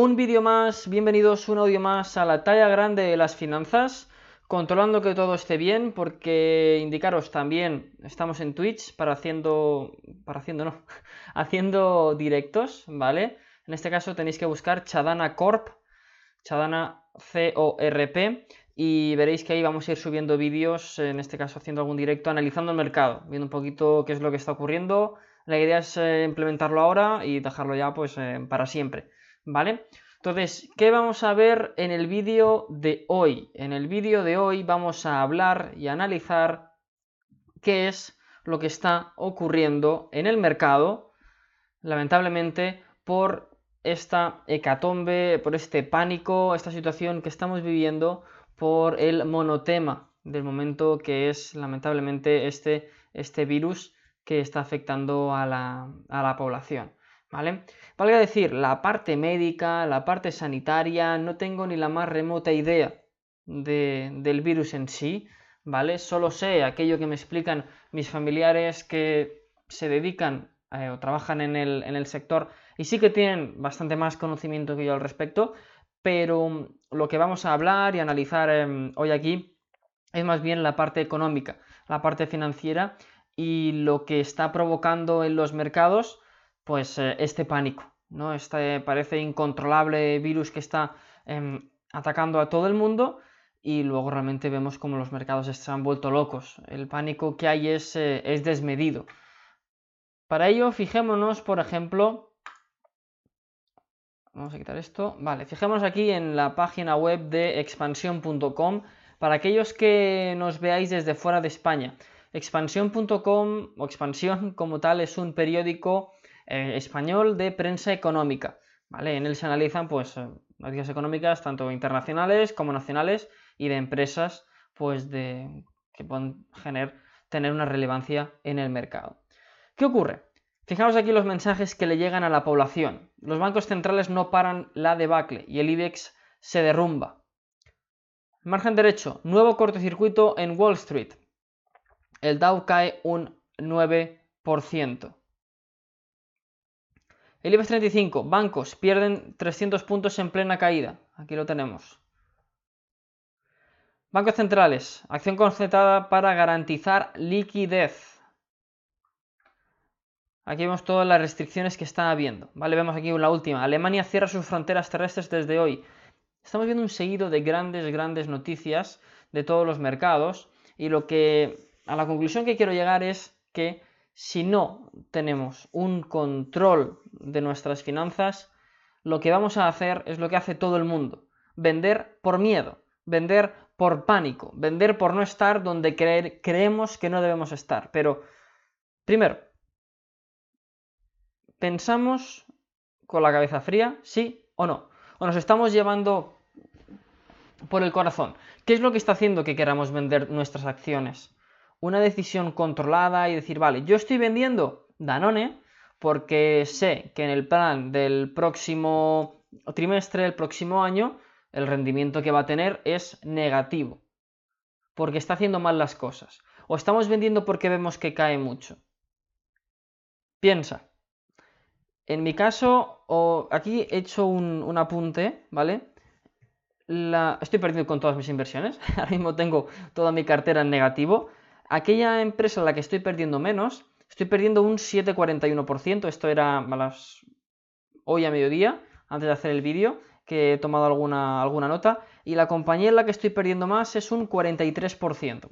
un vídeo más, bienvenidos un audio más a la talla grande de las finanzas, controlando que todo esté bien, porque indicaros también, estamos en Twitch para haciendo, para haciendo no, haciendo directos, ¿vale? En este caso tenéis que buscar Chadana Corp, Chadana C-O-R-P, y veréis que ahí vamos a ir subiendo vídeos, en este caso haciendo algún directo, analizando el mercado, viendo un poquito qué es lo que está ocurriendo. La idea es eh, implementarlo ahora y dejarlo ya pues eh, para siempre, ¿vale? Entonces, ¿qué vamos a ver en el vídeo de hoy? En el vídeo de hoy vamos a hablar y analizar qué es lo que está ocurriendo en el mercado, lamentablemente, por esta hecatombe, por este pánico, esta situación que estamos viviendo por el monotema del momento que es lamentablemente este, este virus que está afectando a la, población. ¿Vale? Valga decir, la parte médica, la parte sanitaria, no tengo ni la más remota idea del virus en sí, ¿vale? Solo sé aquello que me explican mis familiares que se dedican eh, o trabajan en el, en el sector y sí que tienen bastante más conocimiento que yo al respecto, pero lo que vamos a hablar y analizar em, hoy aquí es más bien la parte económica, la parte financiera y lo que está provocando en los mercados, pues eh, este pánico, ¿no? Este parece incontrolable virus que está em, atacando a todo el mundo y luego realmente vemos como los mercados se han vuelto locos. El pánico que hay es, eh, es desmedido. Para ello, fijémonos, por ejemplo, Vamos a quitar esto. Vale, fijémonos aquí en la página web de expansión.com para aquellos que nos veáis desde fuera de España. Expansión.com o Expansión como tal es un periódico eh, español de prensa económica. ¿vale? En él se analizan pues, eh, noticias económicas tanto internacionales como nacionales y de empresas pues, de, que pueden tener una relevancia en el mercado. ¿Qué ocurre? Fijaos aquí los mensajes que le llegan a la población. Los bancos centrales no paran la debacle y el IBEX se derrumba. Margen derecho, nuevo cortocircuito en Wall Street. El Dow cae un 9%. El IBEX 35, bancos pierden 300 puntos en plena caída. Aquí lo tenemos. Bancos centrales, acción concertada para garantizar liquidez. Aquí vemos todas las restricciones que están habiendo. ¿vale? Vemos aquí la última. Alemania cierra sus fronteras terrestres desde hoy. Estamos viendo un seguido de grandes, grandes noticias de todos los mercados. Y lo que. A la conclusión que quiero llegar es que si no tenemos un control de nuestras finanzas, lo que vamos a hacer es lo que hace todo el mundo. Vender por miedo, vender por pánico, vender por no estar donde creemos que no debemos estar. Pero, primero, ¿Pensamos con la cabeza fría, sí o no? ¿O nos estamos llevando por el corazón? ¿Qué es lo que está haciendo que queramos vender nuestras acciones? Una decisión controlada y decir, vale, yo estoy vendiendo Danone porque sé que en el plan del próximo trimestre, el próximo año, el rendimiento que va a tener es negativo. Porque está haciendo mal las cosas. O estamos vendiendo porque vemos que cae mucho. Piensa, en mi caso, aquí he hecho un, apunte, ¿vale? estoy perdiendo con todas mis inversiones. Ahora mismo tengo toda mi cartera en negativo. Aquella empresa en la que estoy perdiendo menos, estoy perdiendo un 7,41%. Esto era hoy a mediodía, antes de hacer el vídeo, que he tomado alguna, alguna nota. Y la compañía en la que estoy perdiendo más es un 43%.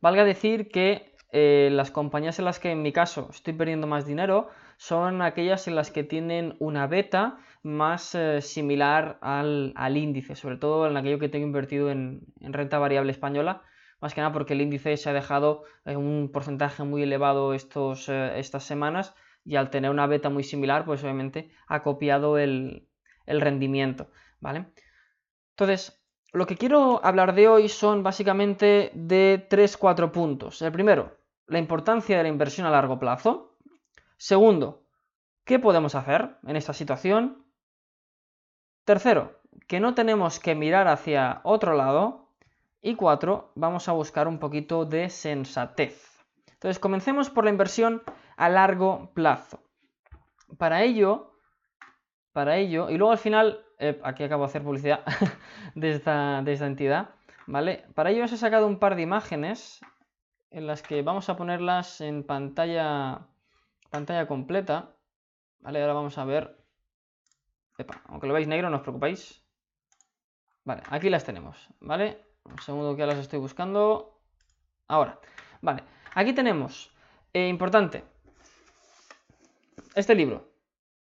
Valga decir que eh, las compañías en las que en mi caso estoy perdiendo más dinero son aquellas en las que tienen una beta más eh, similar al, índice, sobre todo en aquello que tengo invertido en, renta variable española, más que nada porque el índice se ha dejado en un porcentaje muy elevado estos, eh, estas semanas y al tener una beta muy similar, pues obviamente ha copiado el, el rendimiento, ¿vale? Entonces, lo que quiero hablar de hoy son básicamente de 3-4 puntos. El primero, la importancia de la inversión a largo plazo. Segundo, ¿qué podemos hacer en esta situación? Tercero, que no tenemos que mirar hacia otro lado. Y cuatro, vamos a buscar un poquito de sensatez. Entonces, comencemos por la inversión a largo plazo. Para ello, para ello, y luego al final, eh, aquí acabo de hacer publicidad de, esta, de esta entidad, ¿vale? Para ello os he sacado un par de imágenes en las que vamos a ponerlas en pantalla, pantalla completa, ¿vale? Ahora vamos a ver, aunque lo veáis negro, no os preocupéis. Vale, aquí las tenemos, ¿vale? Un segundo que las estoy buscando. Ahora, vale, aquí tenemos, eh, importante, este libro,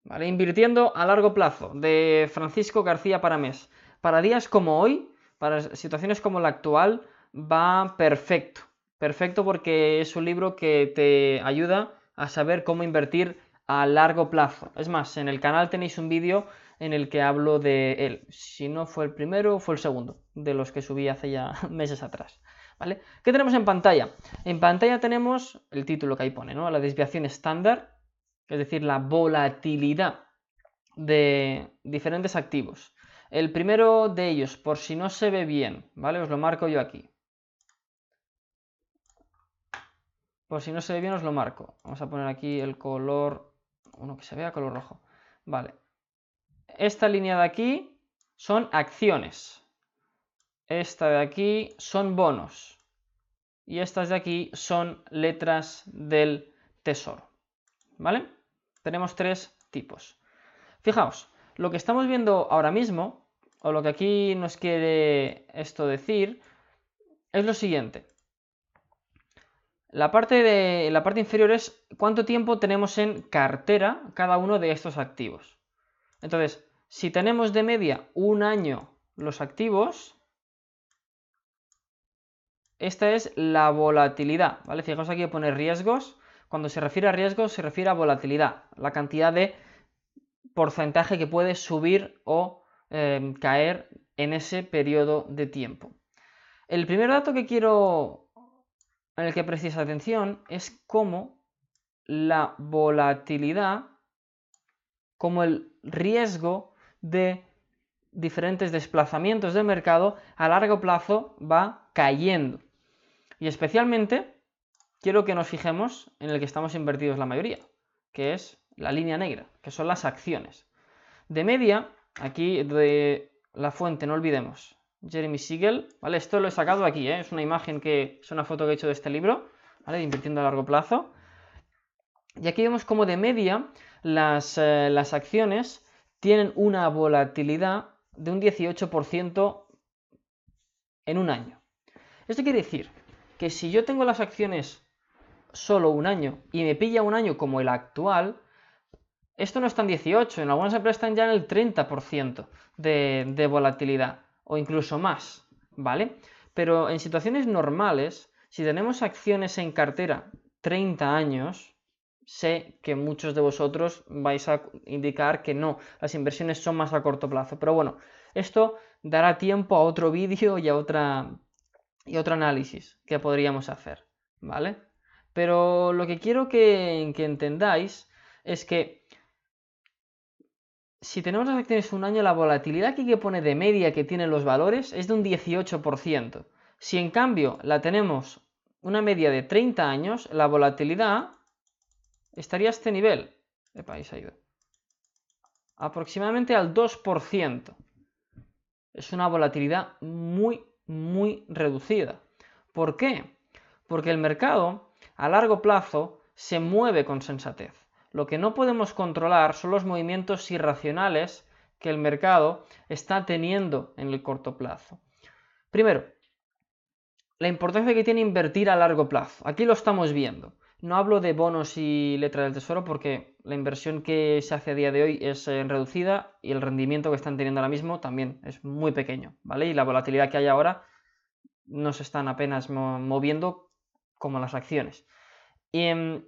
¿vale? Invirtiendo a largo plazo, de Francisco García Paramés. Para días como hoy, para situaciones como la actual, va perfecto. Perfecto porque es un libro que te ayuda a saber cómo invertir a largo plazo. Es más, en el canal tenéis un vídeo en el que hablo de él. Si no fue el primero, fue el segundo, de los que subí hace ya meses atrás. ¿Vale? ¿Qué tenemos en pantalla? En pantalla tenemos el título que ahí pone, ¿no? La desviación estándar, es decir, la volatilidad de diferentes activos. El primero de ellos, por si no se ve bien, ¿vale? Os lo marco yo aquí. Por si no se ve bien os lo marco. Vamos a poner aquí el color, uno que se vea color rojo. Vale. Esta línea de aquí son acciones. Esta de aquí son bonos. Y estas de aquí son letras del tesoro. ¿Vale? Tenemos tres tipos. Fijaos, lo que estamos viendo ahora mismo, o lo que aquí nos quiere esto decir, es lo siguiente. La parte, de, la parte inferior es cuánto tiempo tenemos en cartera cada uno de estos activos. Entonces, si tenemos de media un año los activos, esta es la volatilidad, ¿vale? Fijaos aquí pone riesgos. Cuando se refiere a riesgos se refiere a volatilidad, la cantidad de porcentaje que puede subir o em, caer en ese periodo de tiempo. El primer dato que quiero en el que prestéis atención es cómo la volatilidad, como el riesgo de diferentes desplazamientos del mercado a largo plazo va cayendo. Y especialmente quiero que nos fijemos en el que estamos invertidos la mayoría, que es la línea negra, que son las acciones. De media, aquí de la fuente, no olvidemos, Jeremy Siegel, ¿vale? Esto lo he sacado aquí, ¿eh? es una imagen que es una foto que he hecho de este libro, ¿vale? De invirtiendo a largo plazo. Y aquí vemos como de media las, eh, las acciones tienen una volatilidad de un 18% en un año. Esto quiere decir que si yo tengo las acciones solo un año y me pilla un año como el actual, esto no está en 18, en algunas empresas están ya en el 30% de, de volatilidad o incluso más, ¿vale? Pero en situaciones normales, si tenemos acciones en cartera 30 años, sé que muchos de vosotros vais a indicar que no, las inversiones son más a corto plazo. Pero bueno, esto dará tiempo a otro vídeo y a otra y otro análisis que podríamos hacer, ¿vale? Pero lo que quiero que, entendáis es que si tenemos las acciones un año, la volatilidad que pone de media que tienen los valores es de un 18%. Si en cambio la tenemos una media de 30 años, la volatilidad estaría a este nivel. país ha. Aproximadamente al 2%. Es una volatilidad muy, muy reducida. ¿Por qué? Porque el mercado a largo plazo se mueve con sensatez. Lo que no podemos controlar son los movimientos irracionales que el mercado está teniendo en el corto plazo. Primero, la importancia que tiene invertir a largo plazo. Aquí lo estamos viendo. No hablo de bonos y letras del tesoro porque la inversión que se hace a día de hoy es eh, reducida y el rendimiento que están teniendo ahora mismo también es muy pequeño, ¿vale? Y la volatilidad que hay ahora no se están apenas moviendo como las acciones. Y, em,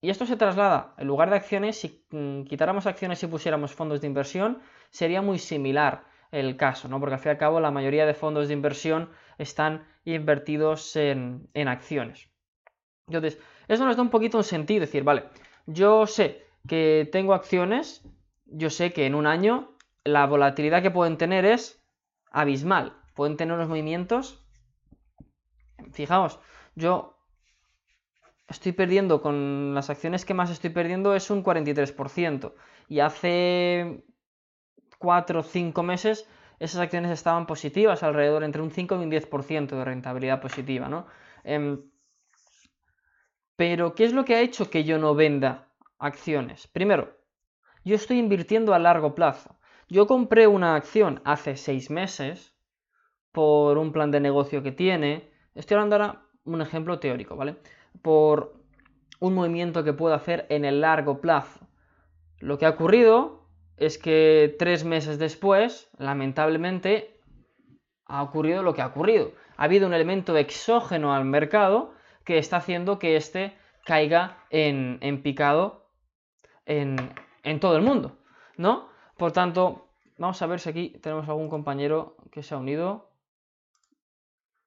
y esto se traslada, en lugar de acciones, si mm, quitáramos acciones y pusiéramos fondos de inversión, sería muy similar el caso, ¿no? Porque al fin y al cabo la mayoría de fondos de inversión están invertidos en, acciones. Entonces, eso nos da un poquito un sentido, decir, vale, yo sé que tengo acciones, yo sé que en un año la volatilidad que pueden tener es abismal, pueden tener unos movimientos, fijaos, yo estoy perdiendo con las acciones que más estoy perdiendo es un 43%. Y hace 4 o 5 meses esas acciones estaban positivas, alrededor entre un 5 y un 10% de rentabilidad positiva, ¿no? Em, pero, ¿qué es lo que ha hecho que yo no venda acciones? Primero, yo estoy invirtiendo a largo plazo. Yo compré una acción hace 6 meses por un plan de negocio que tiene. Estoy hablando ahora un ejemplo teórico, ¿vale? Por un movimiento que puedo hacer en el largo plazo. Lo que ha ocurrido es que tres meses después, lamentablemente, ha ocurrido lo que ha ocurrido. Ha habido un elemento exógeno al mercado que está haciendo que éste caiga en, picado en, todo el mundo, ¿no? Por tanto, vamos a ver si aquí tenemos algún compañero que se ha unido.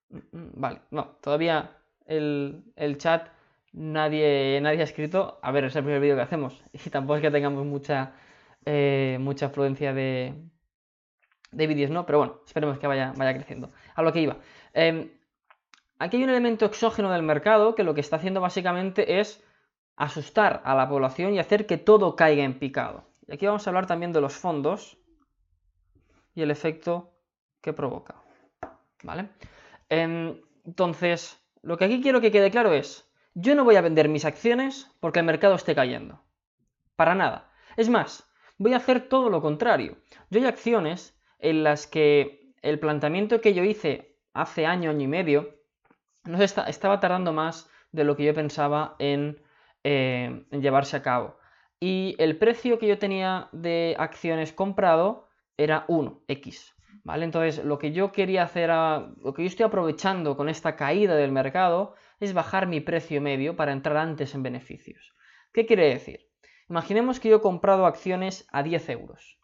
Mm, mm, vale, no, todavía el, el chat nadie, nadie ha escrito. A ver, es el primer vídeo que hacemos. Y tampoco es que tengamos mucha, eh, mucha afluencia de, de vídeos, ¿no? Pero bueno, esperemos que vaya, vaya creciendo. A lo que iba. Em, aquí hay un elemento exógeno del mercado que lo que está haciendo básicamente es asustar a la población y hacer que todo caiga en picado. Y aquí vamos a hablar también de los fondos y el efecto que provoca. ¿Vale? Em, entonces, lo que aquí quiero que quede claro es, yo no voy a vender mis acciones porque el mercado esté cayendo. Para nada. Es más, voy a hacer todo lo contrario. Yo hay acciones en las que el planteamiento que yo hice hace año, año y medio, no estaba tardando más de lo que yo pensaba en, eh, en llevarse a cabo. Y el precio que yo tenía de acciones comprado era 1x. ¿Vale? Entonces, lo que yo quería hacer, lo que yo estoy aprovechando con esta caída del mercado es bajar mi precio medio para entrar antes en beneficios. ¿Qué quiere decir? Imaginemos que yo he comprado acciones a 10 euros.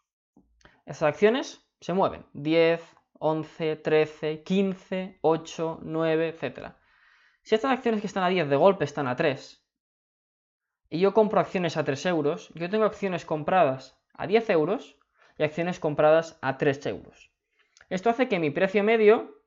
Esas acciones se mueven 10, 11, 13, 15, 8, 9, etc. Si estas acciones que están a 10 de golpe están a 3 y yo compro acciones a 3 euros, yo tengo acciones compradas a 10 euros y acciones compradas a 3 euros. Esto hace que mi precio medio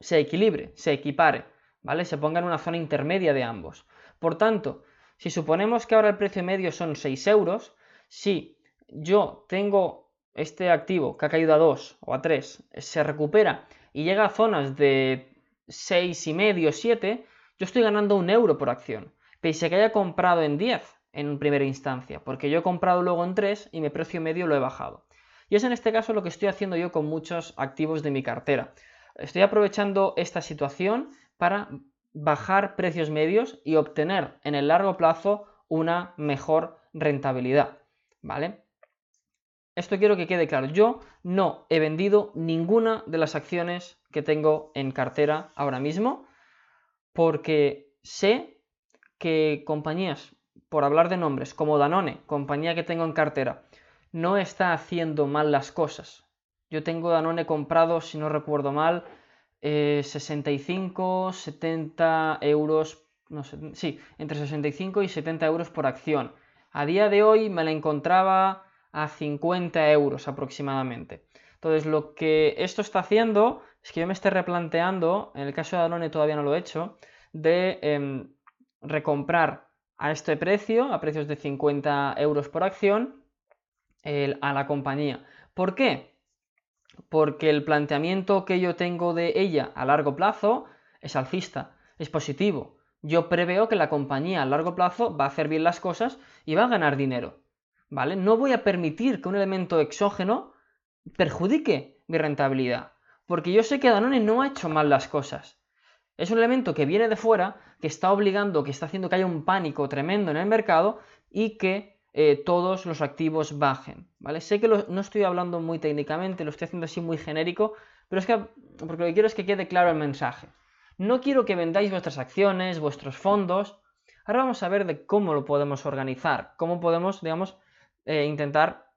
se equilibre, se equipare. ¿vale? Se ponga en una zona intermedia de ambos. Por tanto, si suponemos que ahora el precio medio son 6 euros, si yo tengo este activo que ha caído a 2 o a 3, se recupera y llega a zonas de 6,5, 7, yo estoy ganando un euro por acción, pese a que haya comprado en 10 en primera instancia, porque yo he comprado luego en 3 y mi precio medio lo he bajado. Y es en este caso lo que estoy haciendo yo con muchos activos de mi cartera. Estoy aprovechando esta situación para bajar precios medios y obtener en el largo plazo una mejor rentabilidad. ¿Vale? Esto quiero que quede claro. Yo no he vendido ninguna de las acciones que tengo en cartera ahora mismo porque sé que compañías, por hablar de nombres, como Danone, compañía que tengo en cartera, no está haciendo mal las cosas. Yo tengo Danone comprado, si no recuerdo mal, 65, eh, 70 euros, no sé, sí, entre 65 y 70 euros por acción. A día de hoy me la encontraba a 50 euros aproximadamente. Entonces, lo que esto está haciendo es que yo me esté replanteando, en el caso de Danone todavía no lo he hecho, de em, recomprar a este precio, a precios de 50 euros por acción, a la compañía. ¿Por qué? porque el planteamiento que yo tengo de ella a largo plazo es alcista, es positivo. Yo preveo que la compañía a largo plazo va a hacer bien las cosas y va a ganar dinero. ¿Vale? No voy a permitir que un elemento exógeno perjudique mi rentabilidad, porque yo sé que Danone no ha hecho mal las cosas. Es un elemento que viene de fuera, que está obligando, que está haciendo que haya un pánico tremendo en el mercado y que eh, todos los activos bajen, ¿vale? Sé que no estoy hablando muy técnicamente, lo estoy haciendo así muy genérico, pero es que, porque lo que quiero es que quede claro el mensaje. No quiero que vendáis vuestras acciones, vuestros fondos. Ahora vamos a ver de cómo lo podemos organizar, cómo podemos, digamos, eh, intentar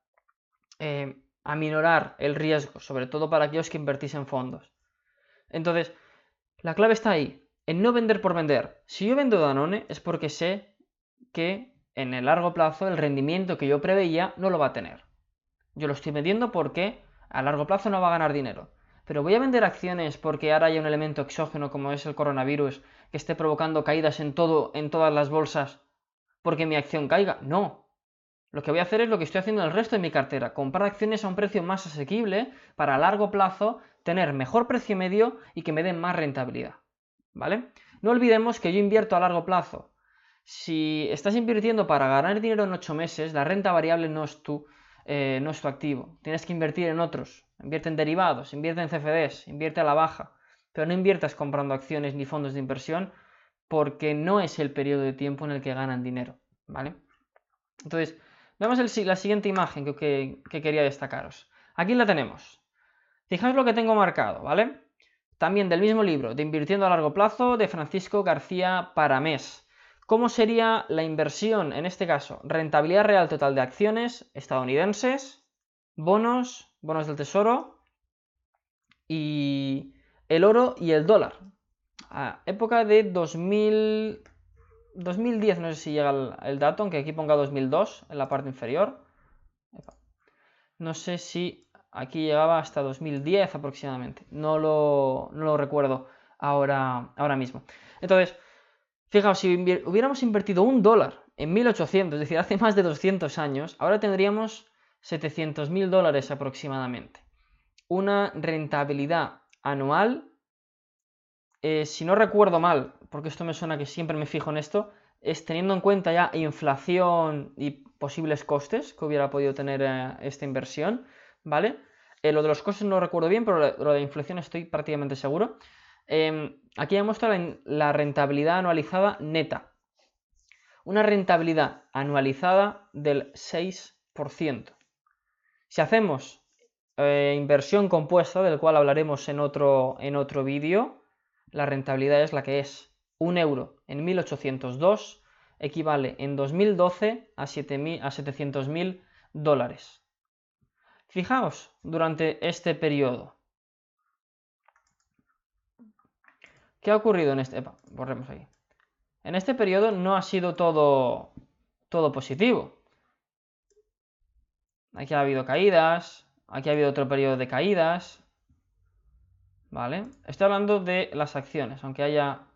eh, aminorar el riesgo, sobre todo para aquellos que invertís en fondos. Entonces, la clave está ahí, en no vender por vender. Si yo vendo Danone es porque sé que en el largo plazo el rendimiento que yo preveía no lo va a tener. Yo lo estoy vendiendo porque a largo plazo no va a ganar dinero. Pero voy a vender acciones porque ahora hay un elemento exógeno como es el coronavirus que esté provocando caídas en todo, en todas las bolsas, porque mi acción caiga. No. Lo que voy a hacer es lo que estoy haciendo en el resto de mi cartera, comprar acciones a un precio más asequible para a largo plazo tener mejor precio medio y que me den más rentabilidad. ¿Vale? No olvidemos que yo invierto a largo plazo. Si estás invirtiendo para ganar dinero en 8 meses, la renta variable no es tu, eh, no es tu activo. Tienes que invertir en otros. Invierte en derivados, invierte en CFDs, invierte a la baja. Pero no inviertas comprando acciones ni fondos de inversión porque no es el periodo de tiempo en el que ganan dinero. ¿Vale? Entonces, Veamos la siguiente imagen que, quería destacaros. Aquí la tenemos. Fijaos lo que tengo marcado, ¿vale? También del mismo libro, de Invirtiendo a largo plazo, de Francisco García Paramés. ¿Cómo sería la inversión, en este caso, rentabilidad real total de acciones estadounidenses, bonos, bonos del tesoro y el oro y el dólar? A época de 2000, 2010 no sé si llega el, dato, aunque aquí ponga 2002 en la parte inferior. No sé si aquí llegaba hasta 2010 aproximadamente. No lo, recuerdo ahora, ahora mismo. Entonces, fijaos, si hubiéramos invertido un dólar en 1800, es decir, hace más de 200 años, ahora tendríamos 700 mil dólares aproximadamente. Una rentabilidad anual, eh, si no recuerdo mal, porque esto me suena que siempre me fijo en esto, es teniendo en cuenta ya inflación y posibles costes que hubiera podido tener eh, esta inversión, ¿vale? Eh, lo de los costes no recuerdo bien, pero lo de inflación estoy prácticamente seguro. Em, aquí ya muestra la, rentabilidad anualizada neta. Una rentabilidad anualizada del 6%. Si hacemos eh, inversión compuesta, del cual hablaremos en otro, en otro vídeo, la rentabilidad es la que es. Un euro en 1802 equivale en 2012 a, 700.000 dólares. Fijaos durante este periodo. ¿Qué ha ocurrido en este? borremos ahí. En este periodo no ha sido todo, todo positivo. Aquí ha habido caídas, aquí ha habido otro periodo de caídas. ¿Vale? Estoy hablando de las acciones, aunque haya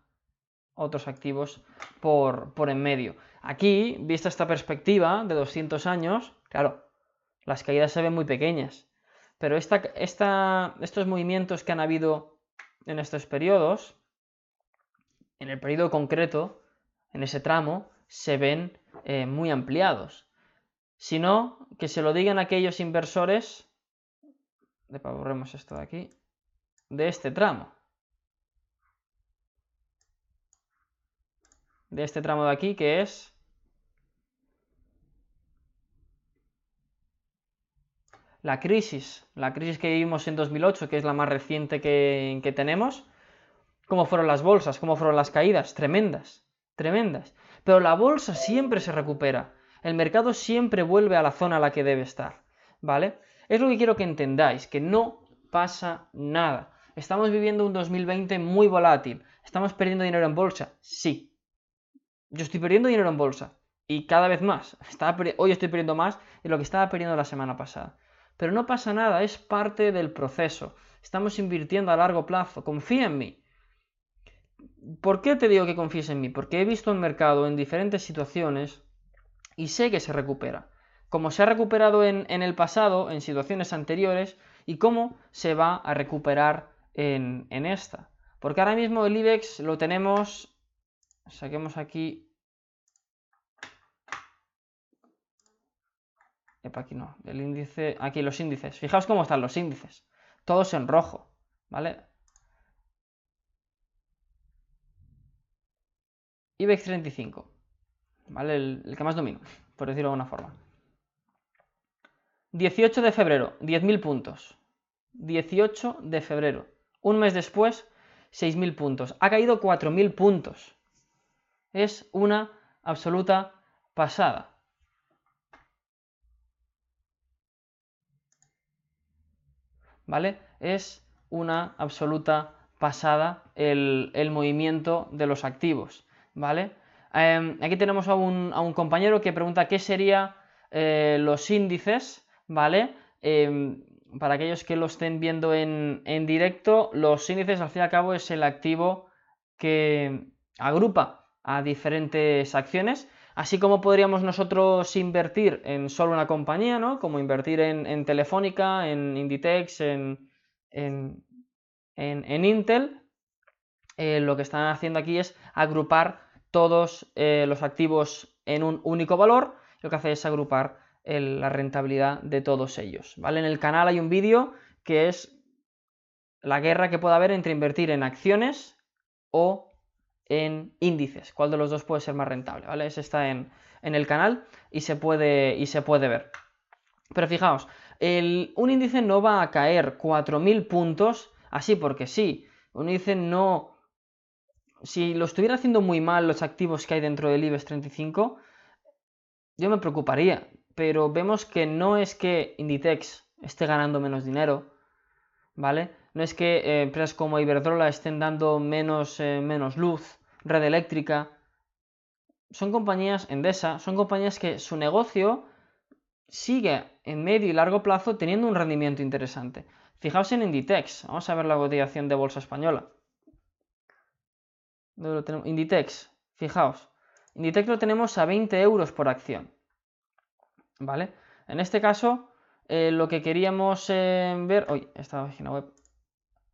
otros activos por, en medio. Aquí, vista esta perspectiva de 200 años, claro, las caídas se ven muy pequeñas, pero esta, estos movimientos que han habido en estos periodos, en el periodo concreto, en ese tramo, se ven eh, muy ampliados. Si no, que se lo digan aquellos inversores, esto de aquí, de este tramo. De este tramo de aquí, que es la crisis, la crisis que vivimos en 2008, que es la más reciente que, tenemos, cómo fueron las bolsas, cómo fueron las caídas, tremendas, tremendas. Pero la bolsa siempre se recupera, el mercado siempre vuelve a la zona a la que debe estar, ¿vale? Es lo que quiero que entendáis, que no pasa nada. Estamos viviendo un 2020 muy volátil. ¿Estamos perdiendo dinero en bolsa? Sí, yo estoy perdiendo dinero en bolsa. Y cada vez más. hoy estoy perdiendo más de lo que estaba perdiendo la semana pasada. Pero no pasa nada, es parte del proceso. Estamos invirtiendo a largo plazo. Confía en mí. ¿Por qué te digo que confíes en mí? Porque he visto el mercado en diferentes situaciones y sé que se recupera. Como se ha recuperado en, el pasado, en situaciones anteriores, y cómo se va a recuperar en, esta. Porque ahora mismo el IBEX lo tenemos saquemos aquí. Aquí no. El índice. Aquí los índices. Fijaos cómo están los índices. Todos en rojo. ¿Vale? IBEX 35. ¿Vale? El, el que más domino, por decirlo de alguna forma. 18 de febrero, 10.000 puntos. 18 de febrero. Un mes después, 6.000 puntos. Ha caído 4.000 puntos es una absoluta pasada. ¿Vale? Es una absoluta pasada el, movimiento de los activos. ¿Vale? Em, aquí tenemos a un, compañero que pregunta qué serían eh, los índices, ¿vale? Em, para aquellos que lo estén viendo en, en directo, los índices al fin y al cabo es el activo que agrupa a diferentes acciones. Así como podríamos nosotros invertir en solo una compañía, ¿no? Como invertir en, Telefónica, en Inditex, en, en Intel, eh, lo que están haciendo aquí es agrupar todos eh, los activos en un único valor. Lo que hace es agrupar la rentabilidad de todos ellos. ¿vale? En el canal hay un vídeo que es la guerra que puede haber entre invertir en acciones o en índices. ¿Cuál de los dos puede ser más rentable? ¿vale? Ese está en, el canal y se, puede, y se puede ver. Pero fijaos, un índice no va a caer 4.000 puntos así porque sí. Un índice no si lo estuviera haciendo muy mal los activos que hay dentro del IBEX 35, yo me preocuparía. Pero vemos que no es que Inditex esté ganando menos dinero, ¿vale? No es que eh, empresas como Iberdrola estén dando menos, eh, menos luz, red eléctrica. Son compañías, Endesa, son compañías que su negocio sigue en medio y largo plazo teniendo un rendimiento interesante. Fijaos en Inditex, vamos a ver la cotización de bolsa española. Inditex, fijaos. Inditex lo tenemos a 20 euros por acción. ¿Vale? En este caso, eh, lo que queríamos eh, ver. Uy, esta página web.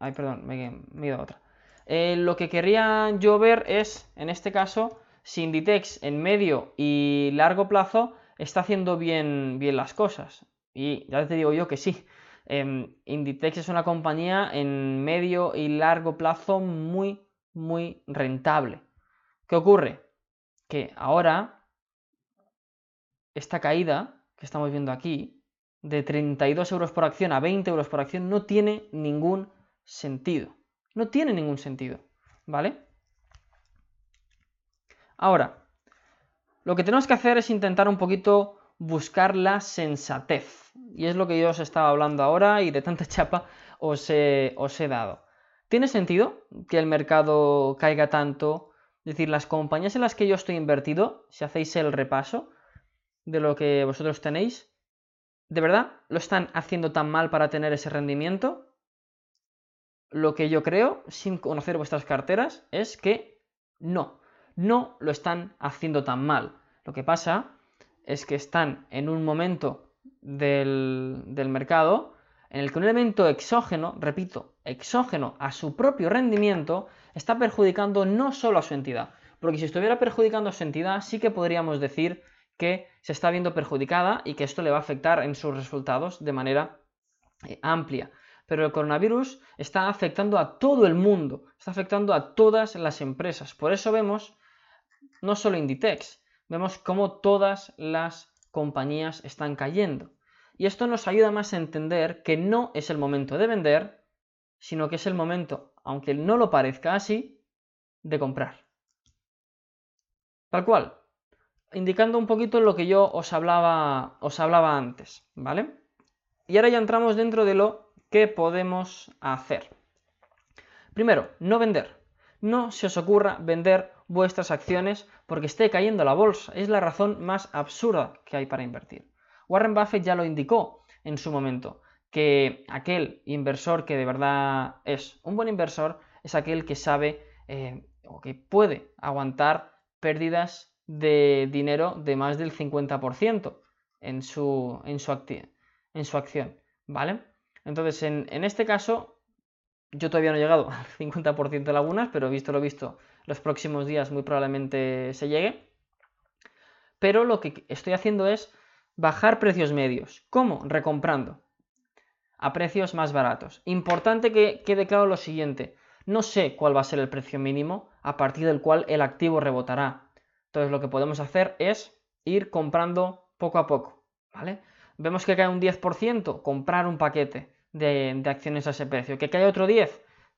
Ay, perdón, me, he ido a otra. Eh, lo que quería yo ver es, en este caso, si Inditex en medio y largo plazo está haciendo bien, bien las cosas. Y ya te digo yo que sí. Em, Inditex es una compañía en medio y largo plazo muy, muy rentable. ¿Qué ocurre? Que ahora esta caída que estamos viendo aquí, de 32 euros por acción a 20 euros por acción, no tiene ningún sentido. No tiene ningún sentido. ¿Vale? Ahora, lo que tenemos que hacer es intentar un poquito buscar la sensatez. Y es lo que yo os estaba hablando ahora y de tanta chapa os os he dado. ¿Tiene sentido que el mercado caiga tanto? Es decir, las compañías en las que yo estoy invertido, si hacéis el repaso de lo que vosotros tenéis, ¿de verdad lo están haciendo tan mal para tener ese rendimiento? Lo que yo creo, sin conocer vuestras carteras, es que no, no lo están haciendo tan mal. Lo que pasa es que están en un momento del, del mercado en el que un elemento exógeno, repito, exógeno a su propio rendimiento, está perjudicando no solo a su entidad, porque si estuviera perjudicando a su entidad, sí que podríamos decir que se está viendo perjudicada y que esto le va a afectar en sus resultados de manera eh, amplia. Pero el coronavirus está afectando a todo el mundo, está afectando a todas las empresas. Por eso vemos no solo Inditex, vemos cómo todas las compañías están cayendo. Y esto nos ayuda más a entender que no es el momento de vender, sino que es el momento, aunque no lo parezca así, de comprar. Tal cual, indicando un poquito lo que yo os hablaba, os hablaba antes, ¿vale? Y ahora ya entramos dentro de lo que podemos hacer. Primero, no vender. No se os ocurra vender vuestras acciones porque esté cayendo la bolsa. Es la razón más absurda que hay para invertir. Warren Buffett ya lo indicó en su momento, que aquel inversor que de verdad es un buen inversor es aquel que sabe eh, o que puede aguantar pérdidas de dinero de más del 50% en su, en su, en su acción, ¿vale? Entonces, en, este caso, yo todavía no he llegado al 50% de lagunas, pero visto lo visto, los próximos días muy probablemente se llegue. Pero lo que estoy haciendo es bajar precios medios. ¿Cómo? Recomprando a precios más baratos. Importante que quede claro lo siguiente. No sé cuál va a ser el precio mínimo a partir del cual el activo rebotará. Entonces lo que podemos hacer es ir comprando poco a poco. ¿vale? Vemos que cae un 10%, comprar un paquete de, acciones a ese precio. Que cae otro 10%,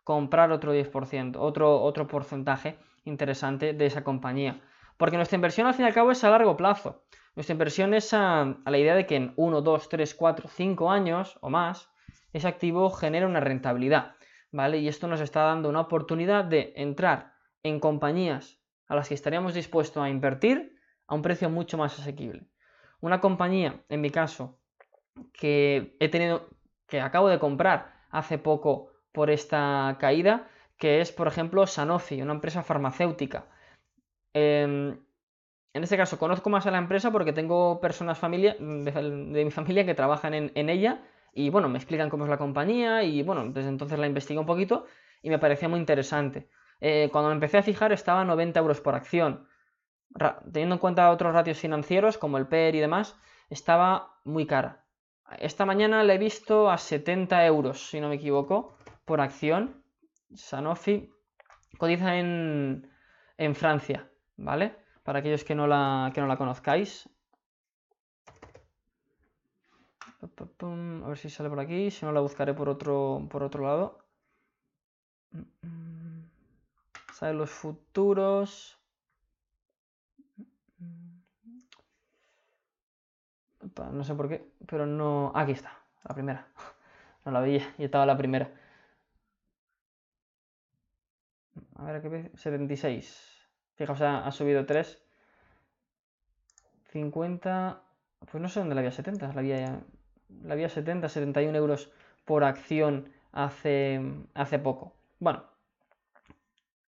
comprar otro 10%, otro, otro porcentaje interesante de esa compañía. Porque nuestra inversión al fin y al cabo es a largo plazo. Nuestra inversión es a, la idea de que en 1, 2, 3, 4, 5 años o más, ese activo genera una rentabilidad, ¿vale? Y esto nos está dando una oportunidad de entrar en compañías a las que estaríamos dispuestos a invertir a un precio mucho más asequible. Una compañía, en mi caso, que he tenido, que acabo de comprar hace poco por esta caída, que es, por ejemplo, Sanofi, una empresa farmacéutica. Em, en este caso conozco más a la empresa porque tengo personas familia, de, mi familia que trabajan en, ella y bueno, me explican cómo es la compañía y bueno, desde entonces la investigué un poquito y me parecía muy interesante. Eh, cuando me empecé a fijar estaba a 90 euros por acción. teniendo en cuenta otros ratios financieros como el PER y demás, estaba muy cara. Esta mañana la he visto a 70 euros, si no me equivoco, por acción. Sanofi cotiza en, en Francia, ¿vale? Para aquellos que no la, que no la conozcáis. A ver si sale por aquí, si no la buscaré por otro, por otro lado. Sale los futuros. No sé por qué, pero no... Aquí está, la primera. No la veía y estaba la primera. A ver, ¿qué ve? 76. Fijaos, ha, subido 3. 50. Pues no sé dónde la había 70. La había, la había 70, 71 euros por acción hace, hace poco. Bueno,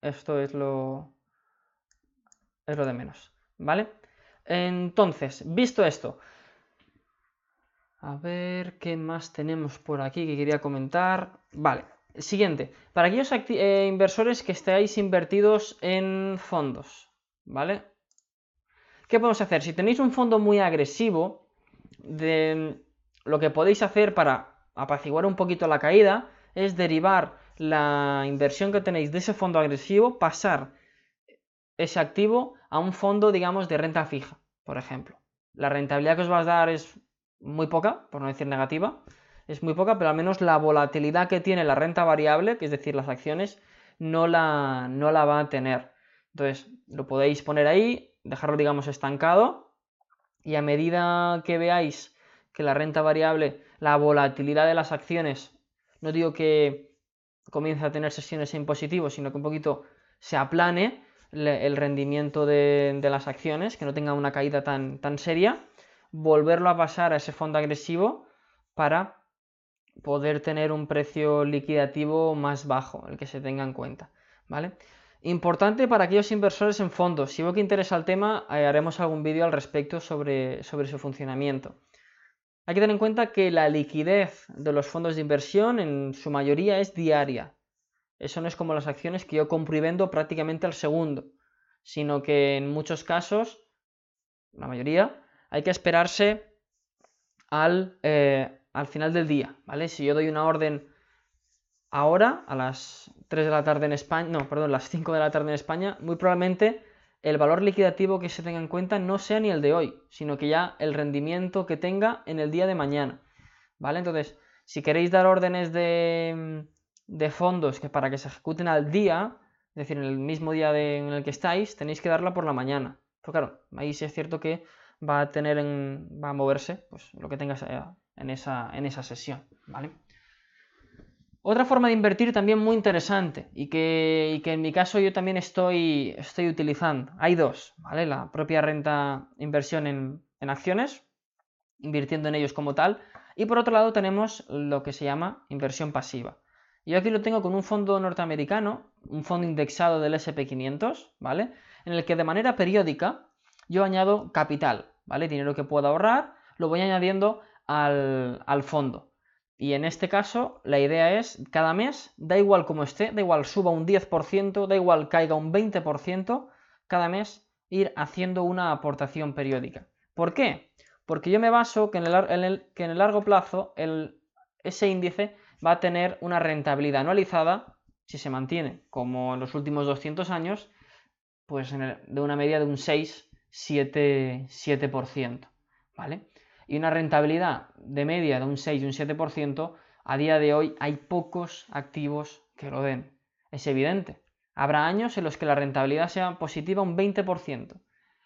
esto es lo. Es lo de menos. ¿Vale? Entonces, visto esto. A ver qué más tenemos por aquí que quería comentar. Vale, Siguiente, para aquellos eh, inversores que estéis invertidos en fondos, ¿vale? ¿Qué podemos hacer? Si tenéis un fondo muy agresivo, lo que podéis hacer para apaciguar un poquito la caída es derivar la inversión que tenéis de ese fondo agresivo, pasar ese activo a un fondo, digamos, de renta fija, por ejemplo. La rentabilidad que os va a dar es muy poca, por no decir negativa, es muy poca, pero al menos la volatilidad que tiene la renta variable, que es decir, las acciones, no la, no la va a tener. Entonces, lo podéis poner ahí, dejarlo, digamos, estancado, y a medida que veáis que la renta variable, la volatilidad de las acciones, no digo que comience a tener sesiones en positivo, sino que un poquito se aplane el rendimiento de, de las acciones, que no tenga una caída tan, tan seria, volverlo a pasar a ese fondo agresivo para poder tener un precio liquidativo más bajo, el que se tenga en cuenta, ¿vale? Importante para aquellos inversores en fondos. Si veo que interesa el tema, eh, haremos algún vídeo al respecto sobre, sobre su funcionamiento. Hay que tener en cuenta que la liquidez de los fondos de inversión en su mayoría es diaria. Eso no es como las acciones que yo compro y vendo prácticamente al segundo, sino que en muchos casos, la mayoría, hay que esperarse al, eh, al final del día, ¿vale? Si yo doy una orden ahora, a las 3 de la tarde en España, no, perdón, las 5 de la tarde en España, muy probablemente el valor liquidativo que se tenga en cuenta no sea ni el de hoy, sino que ya el rendimiento que tenga en el día de mañana, ¿vale? Entonces, si queréis dar órdenes de, de fondos que para que se ejecuten al día, es decir, en el mismo día en el que estáis, tenéis que darla por la mañana. Pero claro, ahí sí es cierto que va a tener en, va a moverse, pues lo que tengas en esa, en esa sesión, ¿vale? Otra forma de invertir también muy interesante y que, en mi caso yo también estoy, estoy utilizando. Hay dos, ¿vale? La propia renta inversión en, en acciones, invirtiendo en ellos como tal. Y por otro lado tenemos lo que se llama inversión pasiva. Yo aquí lo tengo con un fondo norteamericano, un fondo indexado del SP500, ¿vale? En el que de manera periódica yo añado capital, ¿vale? Dinero que puedo ahorrar, lo voy añadiendo al, fondo. Y en este caso, la idea es, cada mes, da igual como esté, da igual suba un 10%, da igual caiga un 20%, cada mes ir haciendo una aportación periódica. ¿Por qué? Porque yo me baso que en el, que en el largo plazo ese índice va a tener una rentabilidad anualizada, si se mantiene como en los últimos 200 años, pues de una media de un 6, 7, 7%. ¿Vale? y una rentabilidad de media de un 6 y un 7%, a día de hoy hay pocos activos que lo den. Es evidente. Habrá años en los que la rentabilidad sea positiva un 20%.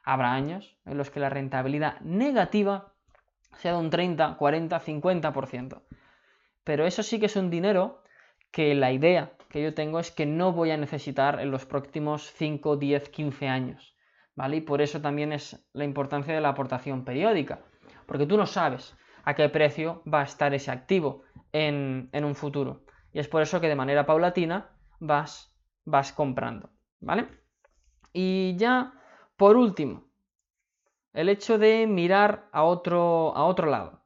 Habrá años en los que la rentabilidad negativa sea de un 30, 40, 50%. Pero eso sí que es un dinero que la idea que yo tengo es que no voy a necesitar en los próximos 5, 10, 15 años. Y por eso también es la importancia de la aportación periódica porque tú no sabes a qué precio va a estar ese activo en, un futuro. Y es por eso que de manera paulatina vas, vas comprando, ¿vale? Y ya, por último, el hecho de mirar a otro, a otro lado.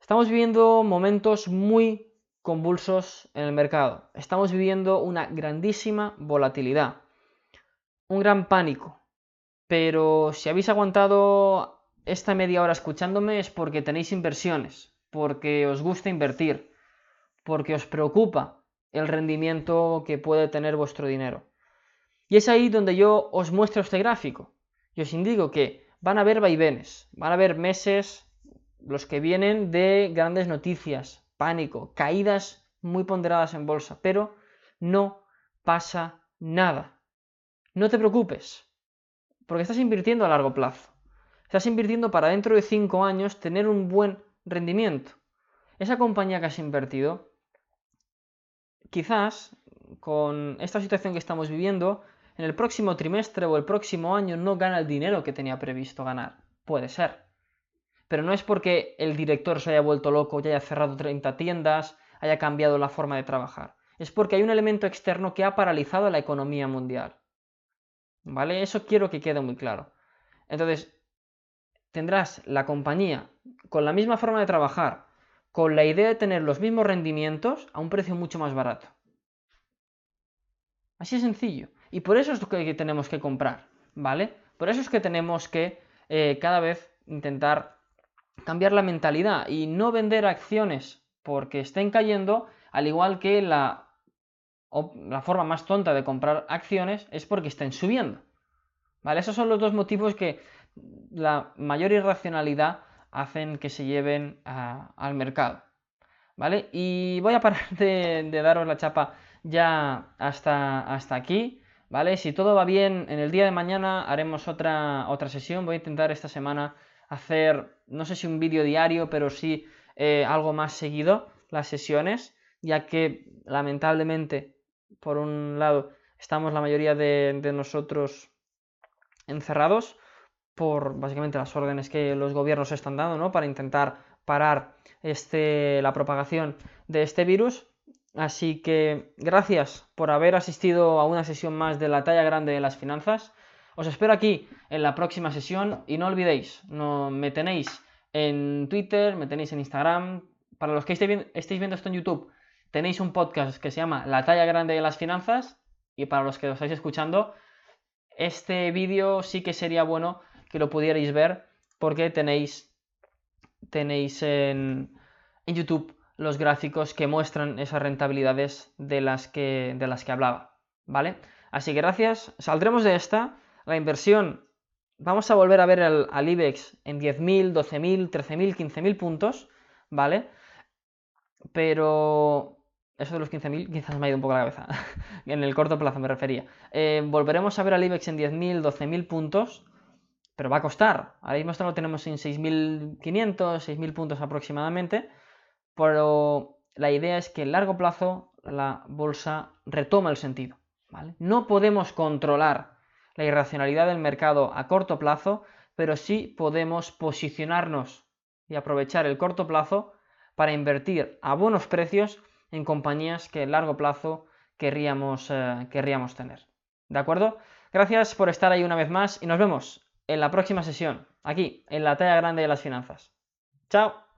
Estamos viviendo momentos muy convulsos en el mercado. Estamos viviendo una grandísima volatilidad, un gran pánico. Pero si habéis aguantado esta media hora escuchándome es porque tenéis inversiones, porque os gusta invertir, porque os preocupa el rendimiento que puede tener vuestro dinero. Y es ahí donde yo os muestro este gráfico. Y os indico que van a haber vaivenes, van a haber meses, los que vienen de grandes noticias, pánico, caídas muy ponderadas en bolsa, pero no pasa nada. No te preocupes, porque estás invirtiendo a largo plazo. Estás invirtiendo para dentro de 5 años tener un buen rendimiento. Esa compañía que has invertido, quizás con esta situación que estamos viviendo, en el próximo trimestre o el próximo año no gana el dinero que tenía previsto ganar. Puede ser. Pero no es porque el director se haya vuelto loco, ya haya cerrado 30 tiendas, haya cambiado la forma de trabajar. Es porque hay un elemento externo que ha paralizado la economía mundial. ¿Vale? Eso quiero que quede muy claro. Entonces, tendrás la compañía con la misma forma de trabajar, con la idea de tener los mismos rendimientos a un precio mucho más barato. Así es sencillo. Y por eso es lo que tenemos que comprar, ¿vale? Por eso es que tenemos que eh, cada vez intentar cambiar la mentalidad y no vender acciones porque estén cayendo, al igual que la, la forma más tonta de comprar acciones es porque estén subiendo. ¿Vale? Esos son los dos motivos que la mayor irracionalidad hacen que se lleven al mercado. ¿Vale? Y voy a parar de, daros la chapa ya hasta, hasta aquí. ¿Vale? Si todo va bien, en el día de mañana haremos otra, otra sesión. Voy a intentar esta semana hacer, no sé si un vídeo diario, pero sí eh, algo más seguido, las sesiones, ya que lamentablemente, por un lado, estamos la mayoría de, nosotros encerrados por básicamente las órdenes que los gobiernos están dando, ¿no? Para intentar parar este, la propagación de este virus. Así que gracias por haber asistido a una sesión más de la talla grande de las finanzas. Os espero aquí en la próxima sesión y no olvidéis, no, me tenéis en Twitter, me tenéis en Instagram. Para los que estéis viendo esto en YouTube, tenéis un podcast que se llama La talla grande de las finanzas. Y para los que lo estáis escuchando, este vídeo sí que sería bueno que lo pudierais ver porque tenéis, tenéis en, YouTube los gráficos que muestran esas rentabilidades de las que, de las que hablaba, ¿vale? Así que gracias, saldremos de esta, la inversión, vamos a volver a ver al IBEX en 10.000, 12.000, 13.000, 15.000 puntos, ¿vale? Pero eso de los 15.000 quizás me ha ido un poco la cabeza, en el corto plazo me refería. Eh, volveremos a ver al IBEX en 10.000, 12.000 puntos, pero va a costar. Ahora mismo esto lo tenemos en 6.500, 6.000 puntos aproximadamente pero la idea es que en largo plazo la bolsa retoma el sentido. No podemos controlar la irracionalidad del mercado a corto plazo, pero sí podemos posicionarnos y aprovechar el corto plazo para invertir a buenos precios en compañías que en largo plazo querríamos, eh, querríamos tener. ¿De acuerdo? Gracias por estar ahí una vez más y nos vemos en la próxima sesión, aquí, en la talla grande de las finanzas. Chao.